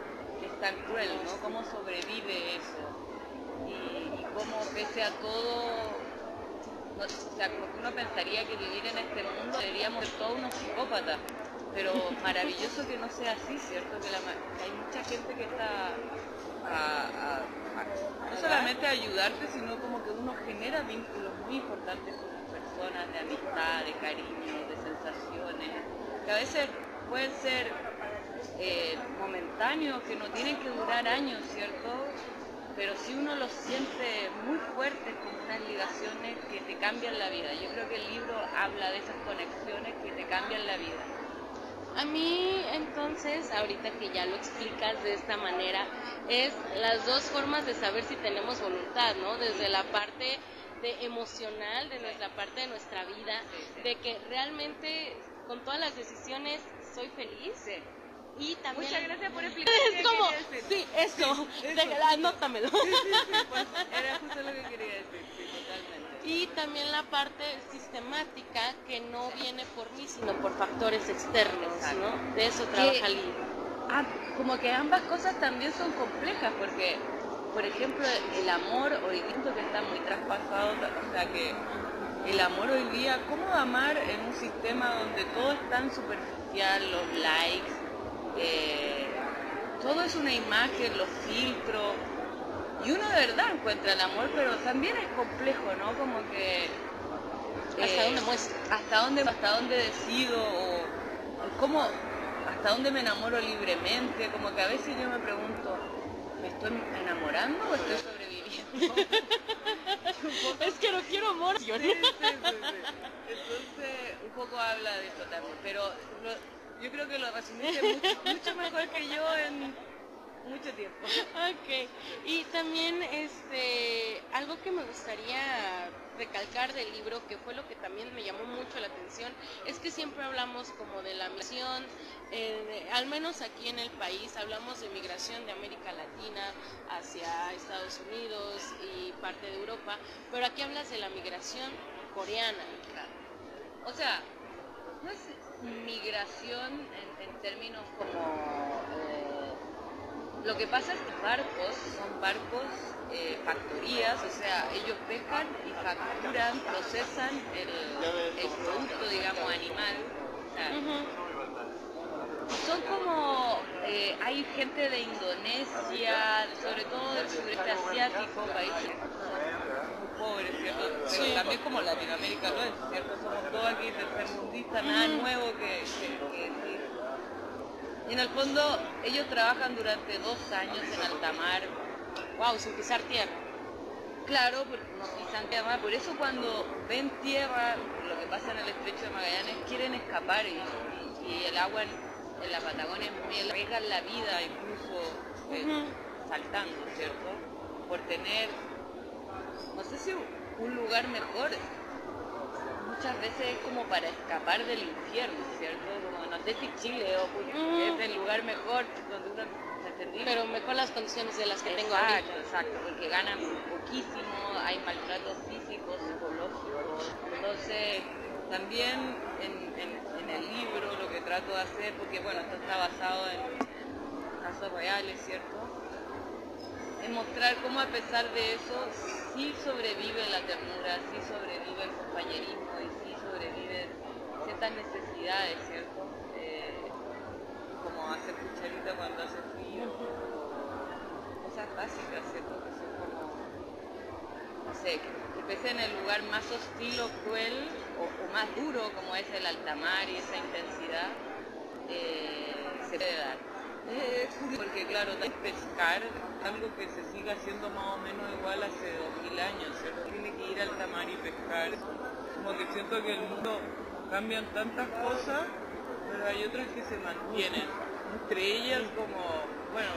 que es tan cruel, ¿no? Cómo sobrevive eso y, cómo pese a todo o sea, como que uno pensaría que vivir en este mundo deberíamos ser todos unos psicópatas, pero maravilloso que no sea así, ¿cierto? Que, hay mucha gente que está a, no solamente ayudarte, sino como que uno genera vínculos muy importantes con las personas, de amistad, de cariño, de sensaciones, que a veces pueden ser eh, momentáneos, que no tienen que durar años, ¿cierto? Pero si uno los siente muy fuertes, como unas ligaciones que te cambian la vida. Yo creo que el libro habla de esas conexiones que te cambian la vida. A mí entonces, ahorita que ya lo explicas de esta manera, es las dos formas de saber si tenemos voluntad, ¿no? Desde la parte de emocional, de nuestra parte de nuestra vida, de que realmente con todas las decisiones soy feliz. Y también... Muchas gracias por explicar. Es como, sí, eso, anótamelo. Sí, sí, sí, pues, era justo lo que quería decir, sí, totalmente y también la parte sistemática que no viene por mí, sino por factores externos, ¿no? De eso trabaja el Ah, como que ambas cosas también son complejas, porque, por ejemplo, el amor hoy día que está muy traspasado, o sea que el amor hoy día, ¿cómo amar en un sistema donde todo es tan superficial, los likes, eh, todo es una imagen, los filtros, y uno de verdad encuentra el amor, pero también es complejo, ¿no? Como que... ¿Hasta dónde muestra? Hasta dónde, hasta dónde decido o, cómo, hasta dónde me enamoro libremente, como que a veces yo me pregunto, ¿me estoy enamorando o estoy sobreviviendo? es que no quiero amor. Sí, sí, Entonces, un poco habla de eso también, pero yo creo que lo resumiste mucho, mucho mejor que yo en mucho tiempo. Ok. Y también este algo que me gustaría recalcar del libro, que fue lo que también me llamó mucho la atención, es que siempre hablamos como de la migración, eh, al menos aquí en el país, hablamos de migración de América Latina hacia Estados Unidos y parte de Europa, pero aquí hablas de la migración coreana. O sea, no es migración en, términos como... Eh, lo que pasa es que barcos son barcos, eh, factorías, o sea, ellos pescan y facturan, procesan el, producto, digamos, animal. Son como, eh, hay gente de Indonesia, sobre todo del sudeste asiático, países pobres, ¿cierto? Pero también como Latinoamérica lo es, ¿cierto? Somos todos aquí tercermundistas, nada nuevo que, que y en el fondo ellos trabajan durante dos años en alta mar. Wow, sin pisar tierra. claro, porque no pisan tierra. Por eso cuando ven tierra, lo que pasa en el estrecho de Magallanes, quieren escapar y, y- y el agua en, en la Patagonia es muy arriesgan la vida incluso eh, saltando, ¿cierto? Por tener, no sé si un lugar mejor. Muchas veces es como para escapar del infierno, ¿cierto? Como no sé si Chile o Mm. es el lugar mejor donde uno ¿me entendí? Pero mejor las condiciones de las que tengo Exacto, ahorita. exacto, porque ganan poquísimo, hay maltratos físicos, psicológicos. Entonces, también en, en- en el libro lo que trato de hacer, porque bueno, esto está basado en casos reales, ¿cierto? Mostrar cómo a pesar de eso sí sobrevive la ternura, sí sobrevive el compañerismo y sí sobreviven ciertas necesidades, ¿cierto? Eh, como hacer cucharita cuando hace frío, cosas básicas, ¿cierto? Que son como, no sé, que, que en el lugar más hostil o cruel o, más duro como es el alta mar y esa intensidad, eh, se puede dar. Eh, porque claro, pescar, algo que se sigue haciendo más o menos igual hace 2000 años, ¿cierto? Tiene que ir al mar y pescar. Como que siento que el mundo cambian tantas cosas, pero hay otras que se mantienen. Entre ellas como, bueno,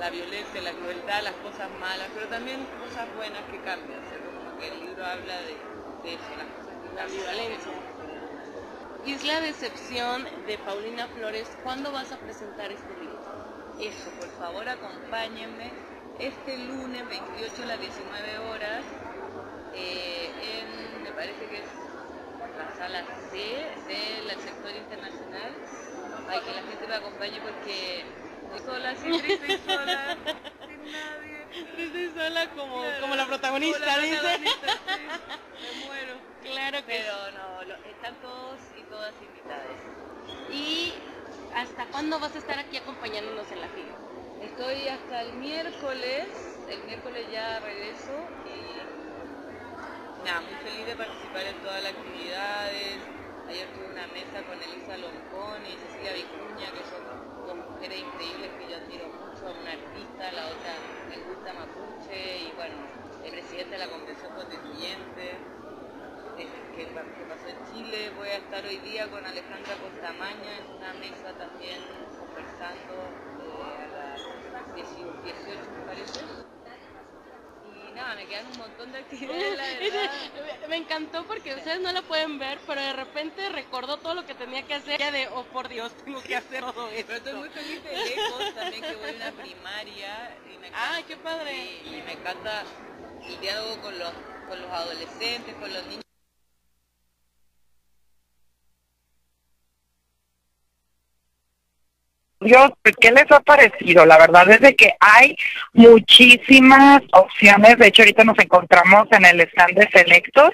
la violencia, la crueldad, las cosas malas, pero también cosas buenas que cambian, ¿cierto? Como que el libro habla de, de eso, las cosas que La violencia. Isla Decepción de Paulina Flores, ¿cuándo vas a presentar este libro? Eso, por favor acompáñenme este lunes 28 a las 19 horas eh, en, me parece que es la sala C del sector internacional. Ay, que la gente me acompañe porque estoy sola, siempre estoy sola, sin nadie. Estoy sola como, Claro, como la protagonista, como la dice. protagonista, sí, me muero. Claro que Pero no, lo- están todos y todas invitadas. ¿Y hasta cuándo vas a estar aquí acompañándonos en la fila? Estoy hasta el miércoles, el miércoles ya regreso y nada, muy feliz de participar en todas las actividades. Ayer tuve una mesa con Elisa Loncón y Cecilia Vicuña, que son mujeres increíbles que yo admiro mucho, una artista, la otra me gusta mapuche y bueno, el presidente de la Convención Constituyente eh, que pasó en Chile. Voy a estar hoy día con Alejandra Costamaña en una mesa también conversando eh, a las 18, 18, me parece. Y nada, me quedan un montón de actividades, la verdad. Me- encantó porque ustedes no la pueden ver, pero de repente recordó todo lo que tenía que hacer. Ya de, oh por Dios, tengo que hacer todo esto. Pero estoy muy feliz de lejos también que voy a una primaria. Y me encanta, ¡Ay, qué padre! sí, y me encanta el diálogo con los, con los adolescentes, con los niños. Dios, pues, ¿qué les ha parecido? La verdad es que hay muchísimas opciones. De hecho, ahorita nos encontramos en el stand de Selectos,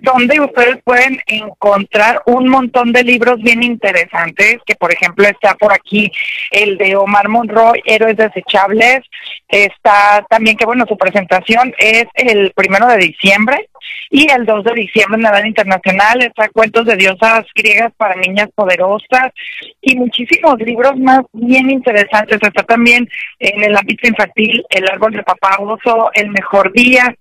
donde ustedes pueden encontrar un montón de libros bien interesantes, que por ejemplo está por aquí el de Omar Monroy, Héroes Desechables. Está también que, bueno, su presentación es el primero de diciembre y el 2 de diciembre en la edad internacional está Cuentos de Diosas Griegas para Niñas Poderosas y muchísimos libros más bien interesantes. Está también en el ámbito infantil El Árbol de Papá Oso, El Mejor Día,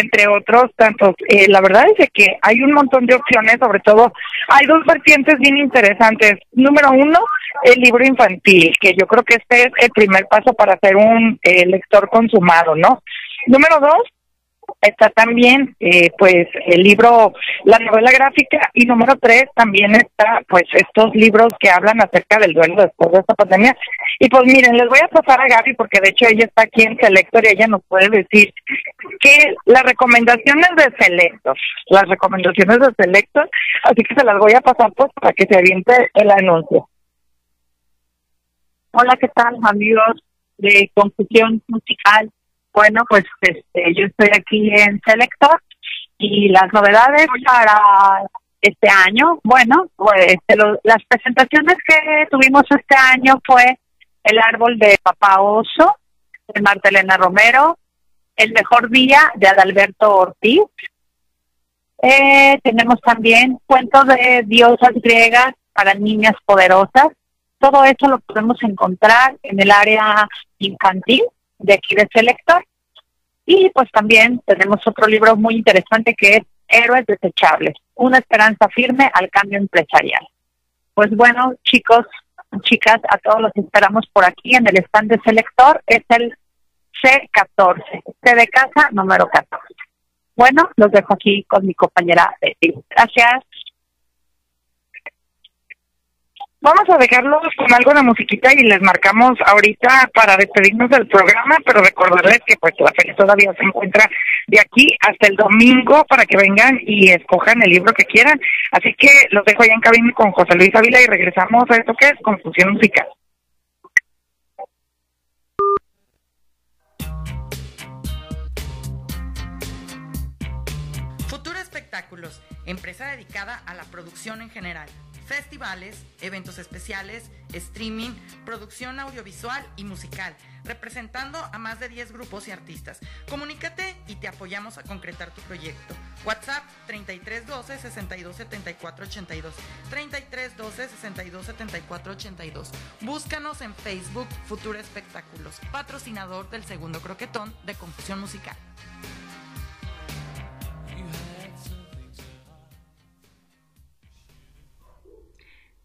entre otros tantos. Eh, la verdad es de que hay un montón de opciones, sobre todo hay dos vertientes bien interesantes. Número uno, el libro infantil, que yo creo que este es el primer paso para ser un eh, lector consumado, ¿no? Número dos, está también eh, pues el libro la novela gráfica y número tres también está pues estos libros que hablan acerca del duelo después de esta pandemia y pues miren les voy a pasar a Gaby porque de hecho ella está aquí en Selector y ella nos puede decir que las recomendaciones de Selector las recomendaciones de Selector así que se las voy a pasar pues para que se aviente el anuncio Hola, ¿qué tal, amigos de Confusión Musical? Bueno, pues este, yo estoy aquí en Selector y las novedades para este año, bueno, pues este, las presentaciones que tuvimos este año fue El Árbol de Papá Oso, de Marta Elena Romero, El Mejor Día, de Adalberto Ortiz. Eh, tenemos también Cuentos de Diosas Griegas para Niñas Poderosas, todo eso lo podemos encontrar en el área infantil de aquí de Selector. Y pues también tenemos otro libro muy interesante que es Héroes Desechables, una esperanza firme al cambio empresarial. Pues bueno, chicos, chicas, a todos los esperamos por aquí en el stand de Selector, es el C14, C de casa número 14. Bueno, los dejo aquí con mi compañera Betty. Gracias. Vamos a dejarlos con algo de musiquita y les marcamos ahorita para despedirnos del programa, pero recordarles que pues la feria todavía se encuentra de aquí hasta el domingo para que vengan y escojan el libro que quieran. Así que los dejo allá en cabina con José Luis Ávila y regresamos a esto que es Confusión Musical. Futuro Espectáculos, empresa dedicada a la producción en general festivales, eventos especiales, streaming, producción audiovisual y musical, representando a más de 10 grupos y artistas. Comunícate y te apoyamos a concretar tu proyecto. WhatsApp 3312 627482 3312 627482 Búscanos en Facebook Futuro Espectáculos, patrocinador del segundo croquetón de Confusión Musical.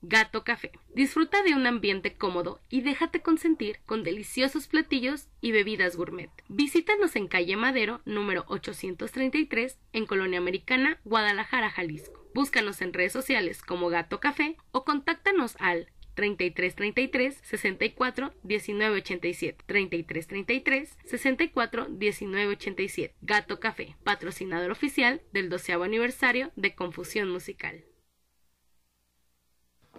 Gato Café. Disfruta de un ambiente cómodo y déjate consentir con deliciosos platillos y bebidas gourmet. Visítanos en calle Madero, número 833, en Colonia Americana, Guadalajara, Jalisco. Búscanos en redes sociales como Gato Café o contáctanos al 3333 64 1987 3333 64 1987 Gato Café, patrocinador oficial del 12 aniversario de Confusión Musical.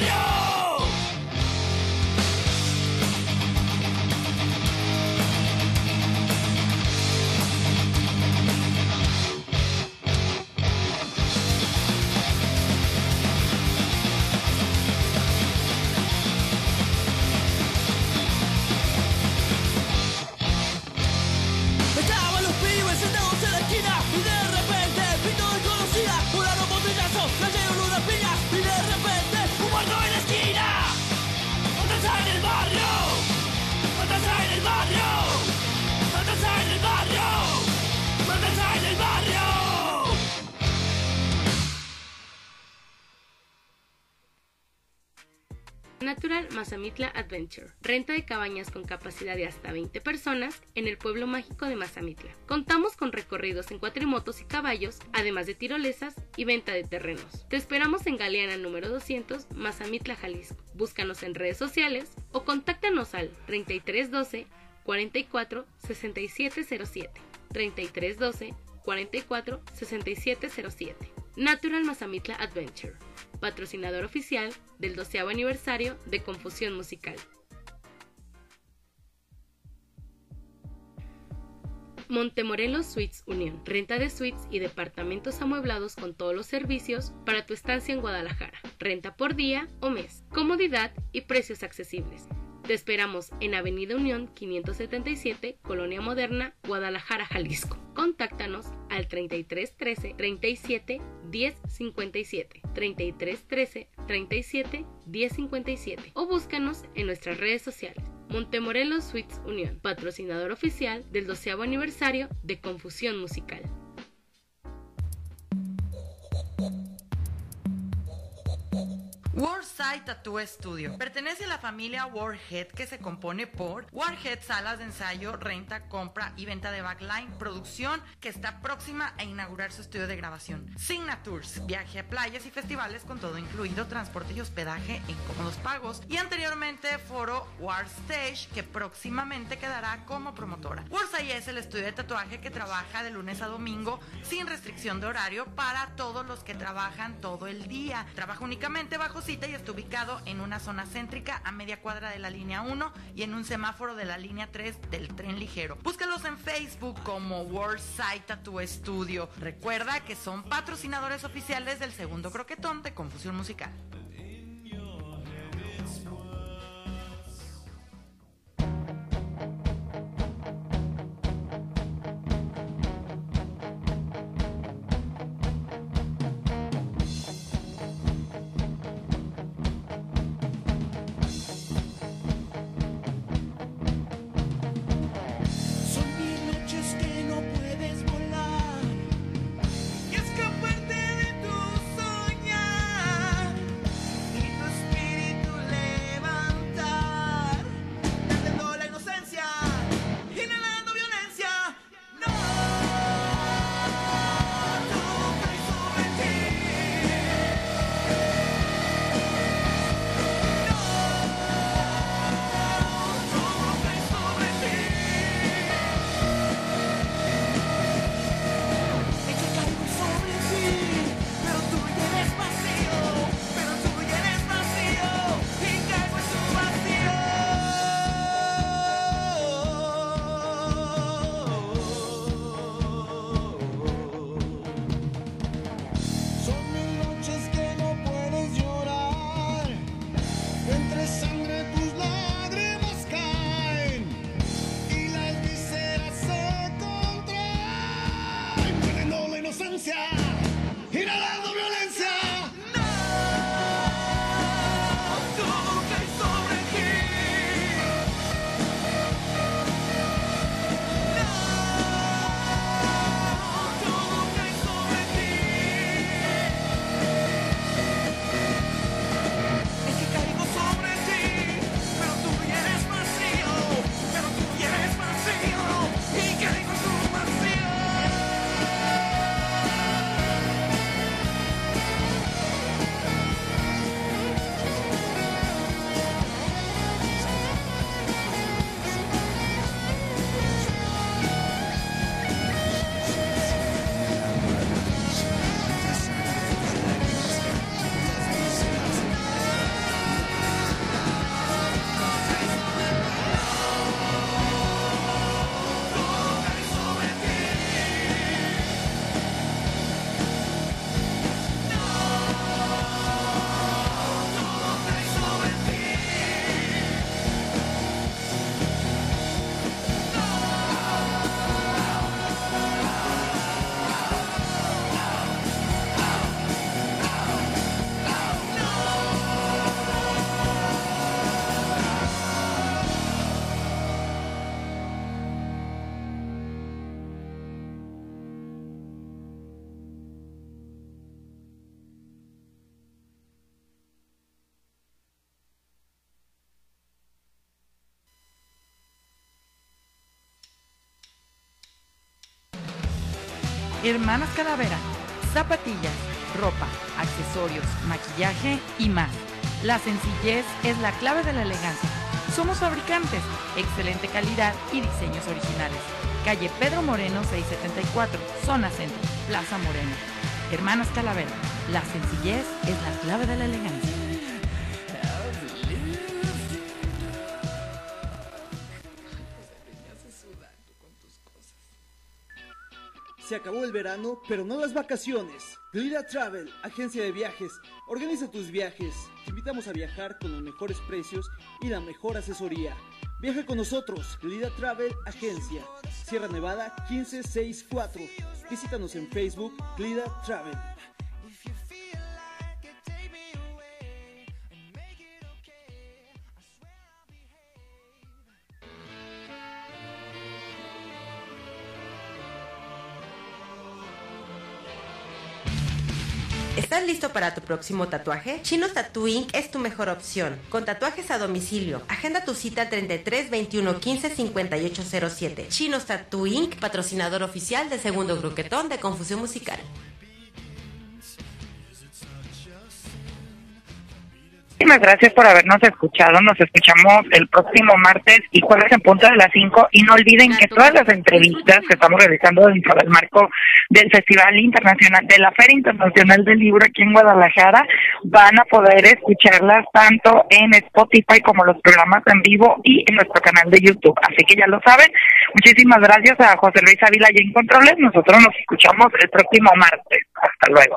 Natural Mazamitla Adventure. Renta de cabañas con capacidad de hasta 20 personas en el pueblo mágico de Mazamitla. Contamos con recorridos en cuatrimotos y caballos, además de tirolesas y venta de terrenos. Te esperamos en Galeana número 200, Mazamitla, Jalisco. Búscanos en redes sociales o contáctanos al 3312 44 6707. 3312 44 6707. Natural Mazamitla Adventure patrocinador oficial del 12 aniversario de Confusión Musical. Montemorelos Suites Unión. Renta de suites y departamentos amueblados con todos los servicios para tu estancia en Guadalajara. Renta por día o mes. Comodidad y precios accesibles. Te esperamos en Avenida Unión 577, Colonia Moderna, Guadalajara, Jalisco. Contáctanos al 33 13 37 10 57, 33 13 37 10 57 o búscanos en nuestras redes sociales. Montemorelos Suites Unión, patrocinador oficial del 12 aniversario de Confusión Musical. Warside Tattoo Studio. Pertenece a la familia Warhead que se compone por Warhead Salas de Ensayo, Renta, Compra y Venta de Backline, producción que está próxima a inaugurar su estudio de grabación. Signatures, viaje a playas y festivales con todo incluido, transporte y hospedaje en cómodos pagos. Y anteriormente Foro War Stage que próximamente quedará como promotora. Warside es el estudio de tatuaje que trabaja de lunes a domingo sin restricción de horario para todos los que trabajan todo el día. Trabaja únicamente bajo y está ubicado en una zona céntrica a media cuadra de la línea 1 y en un semáforo de la línea 3 del tren ligero. Búscalos en Facebook como World Site Tattoo Studio. Recuerda que son patrocinadores oficiales del segundo croquetón de Confusión Musical. Hermanas Calavera, zapatillas, ropa, accesorios, maquillaje y más. La sencillez es la clave de la elegancia. Somos fabricantes, excelente calidad y diseños originales. Calle Pedro Moreno 674, zona centro, Plaza Moreno. Hermanas Calavera, la sencillez es la clave de la elegancia. Se acabó el verano, pero no las vacaciones. Glida Travel, agencia de viajes. Organiza tus viajes. Te invitamos a viajar con los mejores precios y la mejor asesoría. Viaja con nosotros, Glida Travel Agencia. Sierra Nevada 1564. Visítanos en Facebook, Glida Travel. ¿Estás listo para tu próximo tatuaje? Chino Tattoo Inc. es tu mejor opción. Con tatuajes a domicilio. Agenda tu cita 33 21 15 58 07. Chinos Tattoo Inc. Patrocinador oficial de Segundo Gruquetón de Confusión Musical. Muchísimas gracias por habernos escuchado. Nos escuchamos el próximo martes y jueves en punto de las 5. Y no olviden que todas las entrevistas que estamos realizando dentro del marco del Festival Internacional, de la Feria Internacional del Libro aquí en Guadalajara, van a poder escucharlas tanto en Spotify como los programas en vivo y en nuestro canal de YouTube. Así que ya lo saben. Muchísimas gracias a José Luis Ávila y en Controles. Nosotros nos escuchamos el próximo martes. Hasta luego.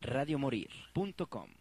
Radiomorir.com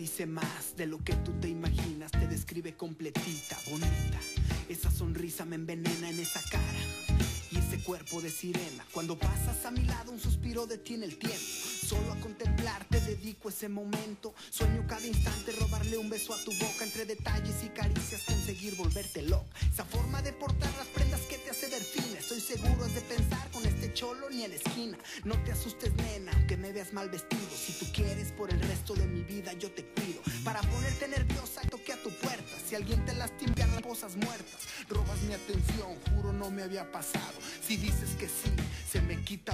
dice más de lo que tú te imaginas, te describe completita, bonita. Esa sonrisa me envenena en esa cara y ese cuerpo de sirena. Cuando pasas a mi lado, un suspiro detiene el tiempo. Solo a contemplarte dedico ese momento. Sueño cada instante robarle un beso a tu boca entre detalles y caricias, conseguir volverte loca. Esa forma de portar las ni en esquina. No te asustes, nena, aunque me veas mal vestido. Si tú quieres por el resto de mi vida, yo te cuido. Para ponerte nerviosa, toque a tu puerta. Si alguien te lastima, cosas muertas. Robas mi atención, juro no me había pasado. Si dices que sí, se me quita la